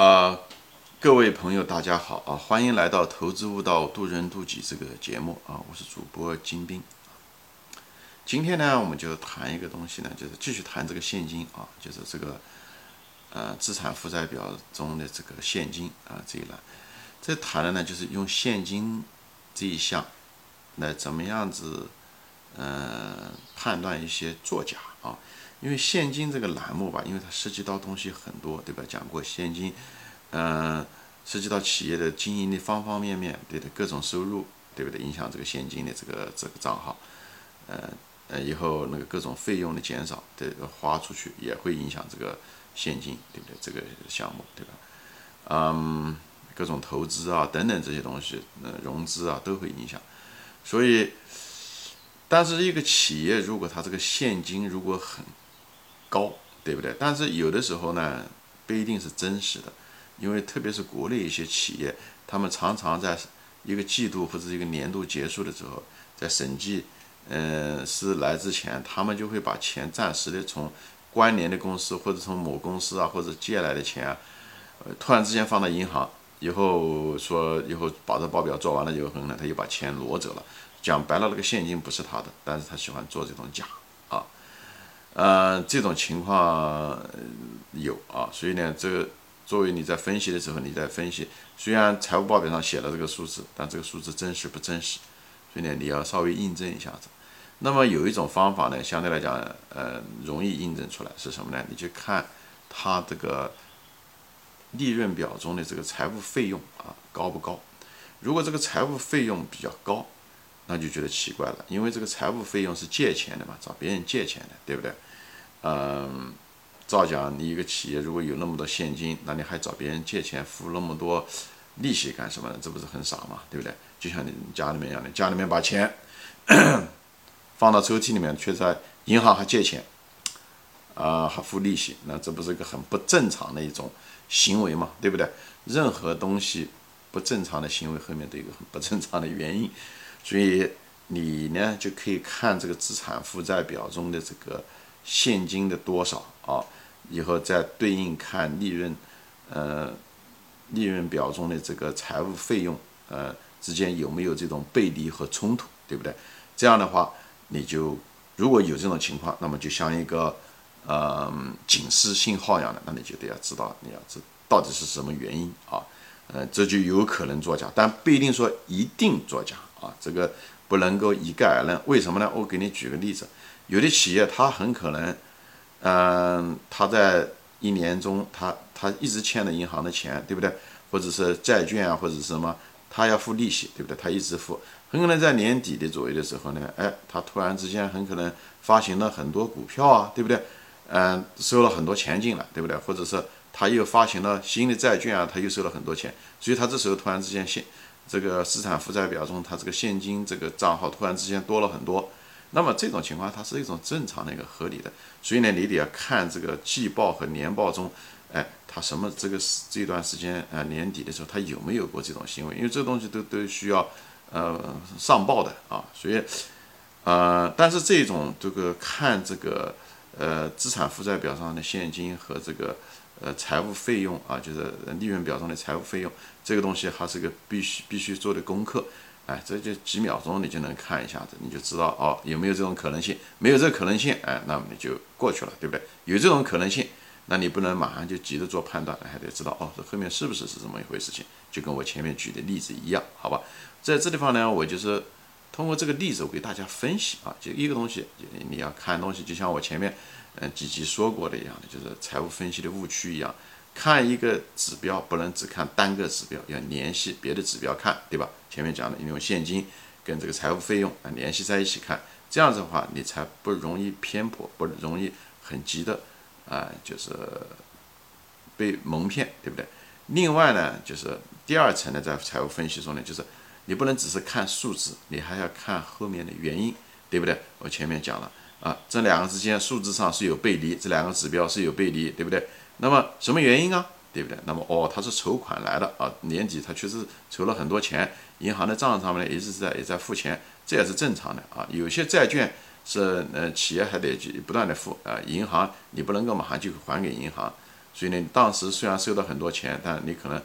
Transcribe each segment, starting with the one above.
啊，各位朋友，大家好啊！欢迎来到《投资悟道，渡人渡己》这个节目啊！我是主播金兵。今天呢，我们就谈一个东西呢，就是继续谈这个现金啊，就是这个呃资产负债表中的这个现金啊这一栏。这谈的呢，就是用现金这一项来怎么样子嗯判断一些作假啊。因为现金这个栏目吧，因为它涉及到东西很多，对吧？讲过现金，嗯，涉及到企业的经营的方方面面，对的，各种收入，对不对？影响这个现金的这个这个账号，呃呃，以后那个各种费用的减少，对，花出去也会影响这个现金，对不对？这个项目，对吧？嗯，各种投资啊等等这些东西，呃，融资啊都会影响，所以，但是一个企业如果它这个现金如果很高，对不对？但是有的时候呢，不一定是真实的，因为特别是国内一些企业，他们常常在一个季度或者一个年度结束的时候，在审计，嗯，是来之前，他们就会把钱暂时的从关联的公司或者从某公司啊，或者借来的钱啊，呃，突然之间放到银行，以后说以后把这报表做完了以后呢，他又把钱挪走了。讲白了，那个现金不是他的，但是他喜欢做这种假啊。呃，这种情况有啊，所以呢，这个作为你在分析的时候，你在分析，虽然财务报表上写了这个数字，但这个数字真实不真实？所以呢，你要稍微印证一下子。那么有一种方法呢，相对来讲，呃，容易印证出来是什么呢？你去看它这个利润表中的这个财务费用啊，高不高？如果这个财务费用比较高，那就觉得奇怪了，因为这个财务费用是借钱的嘛，找别人借钱的，对不对？嗯，照讲，你一个企业如果有那么多现金，那你还找别人借钱付那么多利息干什么呢？这不是很傻吗？对不对？就像你家里面一样的，家里面把钱 放到抽屉里面，却在银行还借钱，啊，还付利息，那这不是一个很不正常的一种行为嘛？对不对？任何东西不正常的行为后面都有个很不正常的原因。所以你呢就可以看这个资产负债表中的这个现金的多少啊，以后再对应看利润，呃，利润表中的这个财务费用，呃，之间有没有这种背离和冲突，对不对？这样的话，你就如果有这种情况，那么就像一个呃警示信号一样的，那你就得要知道你要知道到底是什么原因啊，呃，这就有可能作假，但不一定说一定作假。啊，这个不能够一概而论，为什么呢？我给你举个例子，有的企业它很可能，嗯，他在一年中，他他一直欠了银行的钱，对不对？或者是债券啊，或者是什么，他要付利息，对不对？他一直付，很可能在年底的左右的时候呢，哎，他突然之间很可能发行了很多股票啊，对不对？嗯，收了很多钱进来，对不对？或者是他又发行了新的债券啊，他又收了很多钱，所以他这时候突然之间现。这个资产负债表中，他这个现金这个账号突然之间多了很多，那么这种情况它是一种正常的一个合理的，所以呢，你得要看这个季报和年报中，哎，它什么这个这段时间啊年底的时候，它有没有过这种行为？因为这东西都都需要呃上报的啊，所以呃，但是这种这个看这个呃资产负债表上的现金和这个。呃，财务费用啊，就是利润表中的财务费用，这个东西还是个必须必须做的功课。哎，这就几秒钟你就能看一下子，你就知道哦，有没有这种可能性？没有这个可能性，哎，那么你就过去了，对不对？有这种可能性，那你不能马上就急着做判断，还得知道哦，这后面是不是是这么一回事？情就跟我前面举的例子一样，好吧？在这地方呢，我就是通过这个例子，我给大家分析啊，就一个东西，你要看东西，就像我前面。嗯，几集说过的一样的，就是财务分析的误区一样，看一个指标不能只看单个指标，要联系别的指标看，对吧？前面讲的，你用现金跟这个财务费用啊联系在一起看，这样子的话，你才不容易偏颇，不容易很急的啊，就是被蒙骗，对不对？另外呢，就是第二层呢，在财务分析中呢，就是你不能只是看数字，你还要看后面的原因，对不对？我前面讲了。啊，这两个之间数字上是有背离，这两个指标是有背离，对不对？那么什么原因啊？对不对？那么哦，他是筹款来的啊，年底他确实筹了很多钱，银行的账上面一直在也在付钱，这也是正常的啊。有些债券是呃企业还得不断的付啊，银行你不能够马上就还给银行，所以呢，当时虽然收到很多钱，但你可能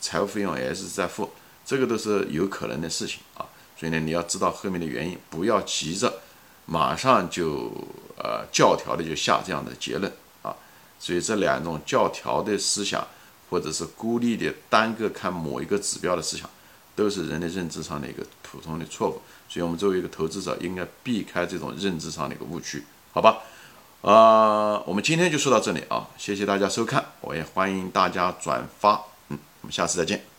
财务费用也是在付，这个都是有可能的事情啊。所以呢，你要知道后面的原因，不要急着马上就呃教条的就下这样的结论啊。所以这两种教条的思想，或者是孤立的单个看某一个指标的思想，都是人的认知上的一个普通的错误。所以我们作为一个投资者，应该避开这种认知上的一个误区，好吧？呃，我们今天就说到这里啊，谢谢大家收看，我也欢迎大家转发，嗯，我们下次再见。